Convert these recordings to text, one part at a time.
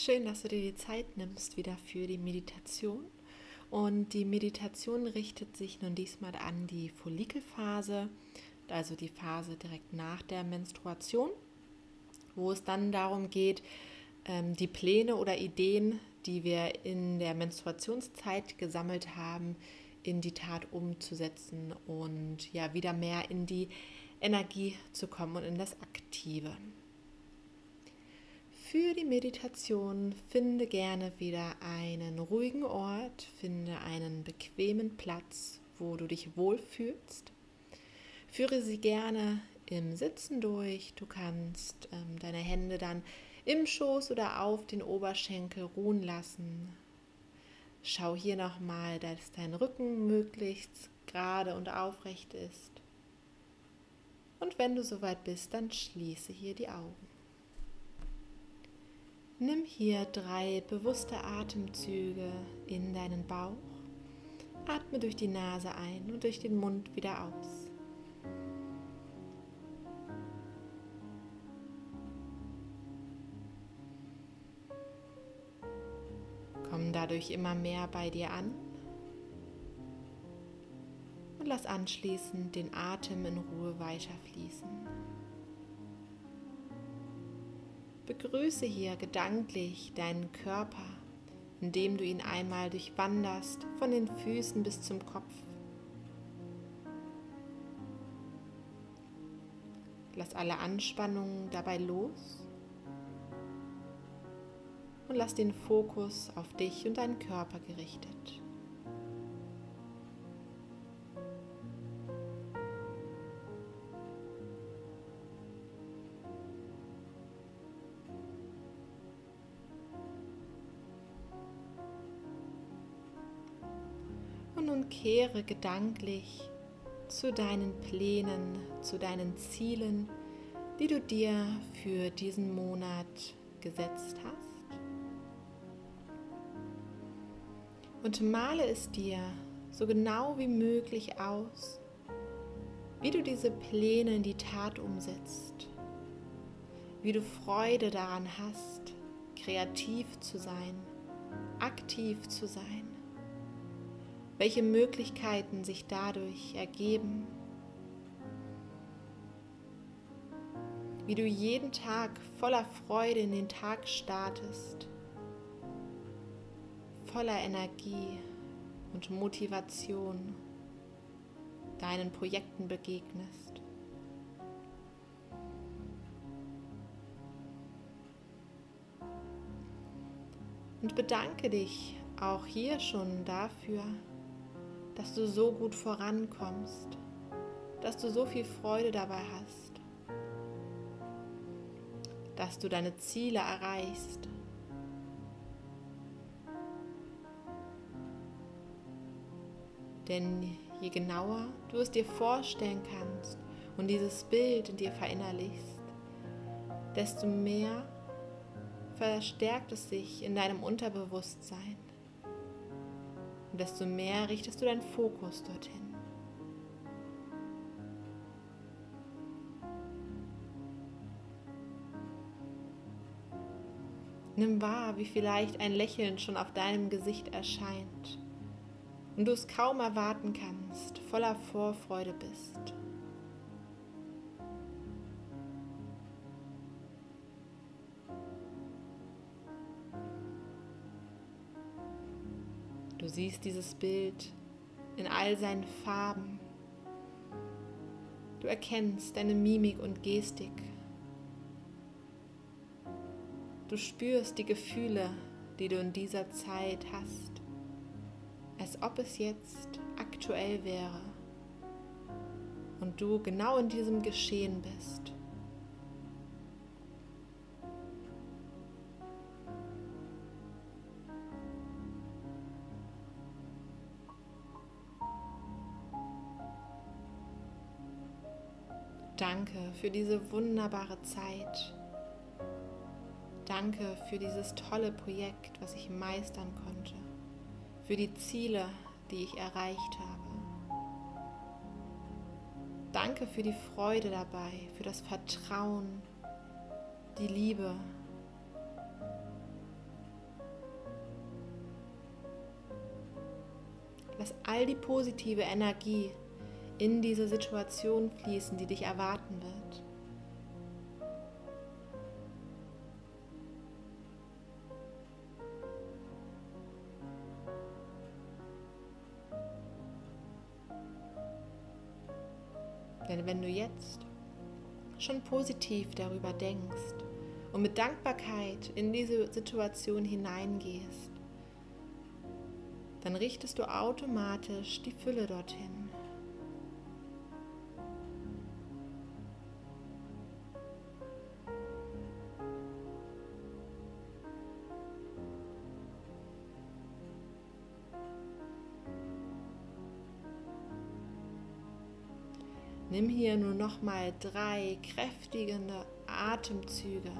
Schön, dass du dir die Zeit nimmst wieder für die Meditation. Und die Meditation richtet sich nun diesmal an die Follikelphase, also die Phase direkt nach der Menstruation, wo es dann darum geht, ähm, die Pläne oder Ideen, die wir in der Menstruationszeit gesammelt haben, in die Tat umzusetzen und ja wieder mehr in die Energie zu kommen und in das Aktive. Für die Meditation finde gerne wieder einen ruhigen Ort, finde einen bequemen Platz, wo du dich wohlfühlst. Führe sie gerne im Sitzen durch. Du kannst ähm, deine Hände dann im Schoß oder auf den Oberschenkel ruhen lassen. Schau hier nochmal, dass dein Rücken möglichst gerade und aufrecht ist. Und wenn du soweit bist, dann schließe hier die Augen. Nimm hier drei bewusste Atemzüge in deinen Bauch. Atme durch die Nase ein und durch den Mund wieder aus. Komm dadurch immer mehr bei dir an und lass anschließend den Atem in Ruhe weiter Begrüße hier gedanklich deinen Körper, indem du ihn einmal durchwanderst von den Füßen bis zum Kopf. Lass alle Anspannungen dabei los und lass den Fokus auf dich und deinen Körper gerichtet. Kehre gedanklich zu deinen Plänen, zu deinen Zielen, die du dir für diesen Monat gesetzt hast. Und male es dir so genau wie möglich aus, wie du diese Pläne in die Tat umsetzt, wie du Freude daran hast, kreativ zu sein, aktiv zu sein welche Möglichkeiten sich dadurch ergeben, wie du jeden Tag voller Freude in den Tag startest, voller Energie und Motivation deinen Projekten begegnest. Und bedanke dich auch hier schon dafür, dass du so gut vorankommst, dass du so viel Freude dabei hast, dass du deine Ziele erreichst. Denn je genauer du es dir vorstellen kannst und dieses Bild in dir verinnerlichst, desto mehr verstärkt es sich in deinem Unterbewusstsein und desto mehr richtest du deinen Fokus dorthin. Nimm wahr, wie vielleicht ein Lächeln schon auf deinem Gesicht erscheint und du es kaum erwarten kannst, voller Vorfreude bist. Du siehst dieses Bild in all seinen Farben. Du erkennst deine Mimik und Gestik. Du spürst die Gefühle, die du in dieser Zeit hast, als ob es jetzt aktuell wäre. und du genau in diesem Geschehen bist. Danke für diese wunderbare Zeit. Danke für dieses tolle Projekt, was ich meistern konnte. Für die Ziele, die ich erreicht habe. Danke für die Freude dabei, für das Vertrauen, die Liebe. Lass all die positive Energie in diese Situation fließen, die dich erwarten wird. Denn wenn du jetzt schon positiv darüber denkst und mit Dankbarkeit in diese Situation hineingehst, dann richtest du automatisch die Fülle dorthin. Nimm hier nur noch mal drei kräftige Atemzüge.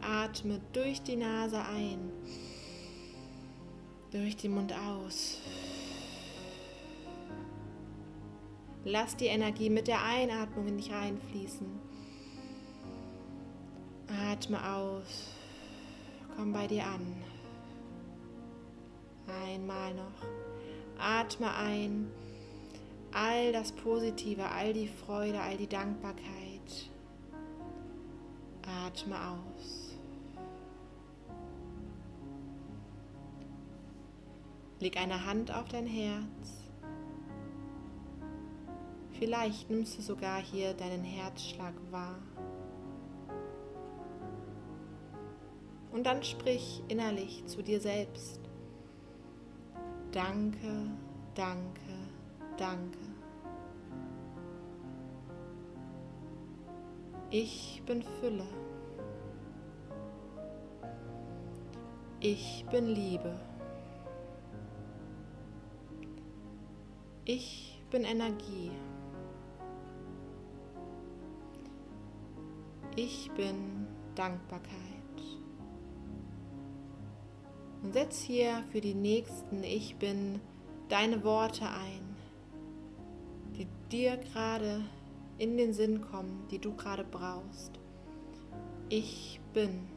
Atme durch die Nase ein, durch den Mund aus. Lass die Energie mit der Einatmung in dich reinfließen. Atme aus. Komm bei dir an. Einmal noch. Atme ein all das Positive, all die Freude, all die Dankbarkeit. Atme aus. Leg eine Hand auf dein Herz. Vielleicht nimmst du sogar hier deinen Herzschlag wahr. Und dann sprich innerlich zu dir selbst. Danke, danke, Danke. Ich bin Fülle. Ich bin Liebe. Ich bin Energie. Ich bin Dankbarkeit. Und setz hier für die nächsten Ich bin deine Worte ein dir gerade in den Sinn kommen, die du gerade brauchst. Ich bin.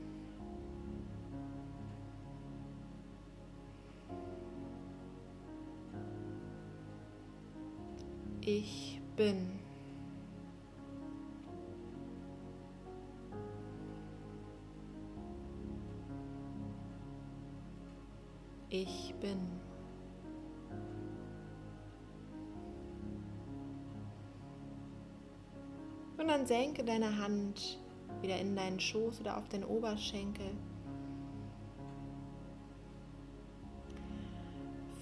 Ich bin. Ich bin. Dann senke deine Hand wieder in deinen Schoß oder auf den Oberschenkel.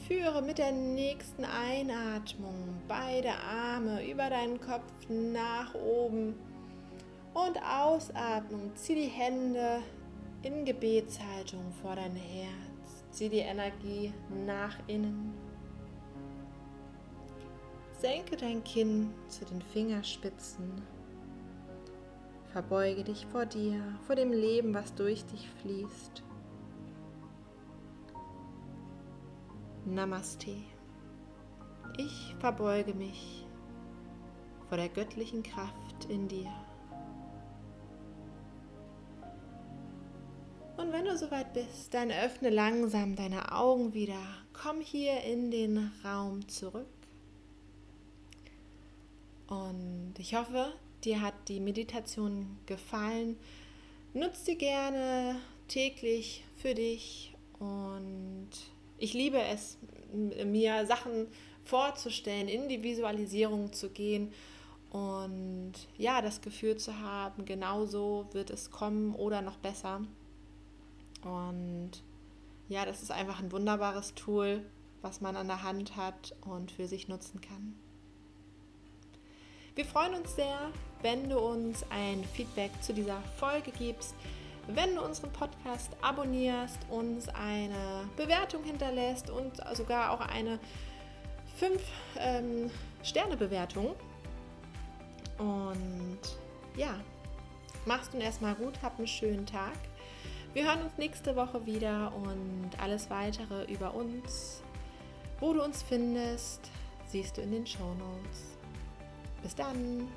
Führe mit der nächsten Einatmung beide Arme über deinen Kopf nach oben und Ausatmung. Zieh die Hände in Gebetshaltung vor dein Herz. Zieh die Energie nach innen. Senke dein Kinn zu den Fingerspitzen Verbeuge dich vor dir, vor dem Leben, was durch dich fließt. Namaste. Ich verbeuge mich vor der göttlichen Kraft in dir. Und wenn du soweit bist, dann öffne langsam deine Augen wieder. Komm hier in den Raum zurück. Und ich hoffe, dir hat die Meditation gefallen, nutz sie gerne täglich für dich und ich liebe es, mir Sachen vorzustellen, in die Visualisierung zu gehen und ja, das Gefühl zu haben, genauso wird es kommen oder noch besser. Und ja, das ist einfach ein wunderbares Tool, was man an der Hand hat und für sich nutzen kann. Wir freuen uns sehr, wenn du uns ein Feedback zu dieser Folge gibst, wenn du unseren Podcast abonnierst, uns eine Bewertung hinterlässt und sogar auch eine 5-Sterne-Bewertung. Ähm, und ja, mach's nun erstmal gut, hab einen schönen Tag. Wir hören uns nächste Woche wieder und alles weitere über uns, wo du uns findest, siehst du in den Show Notes. Bis dann!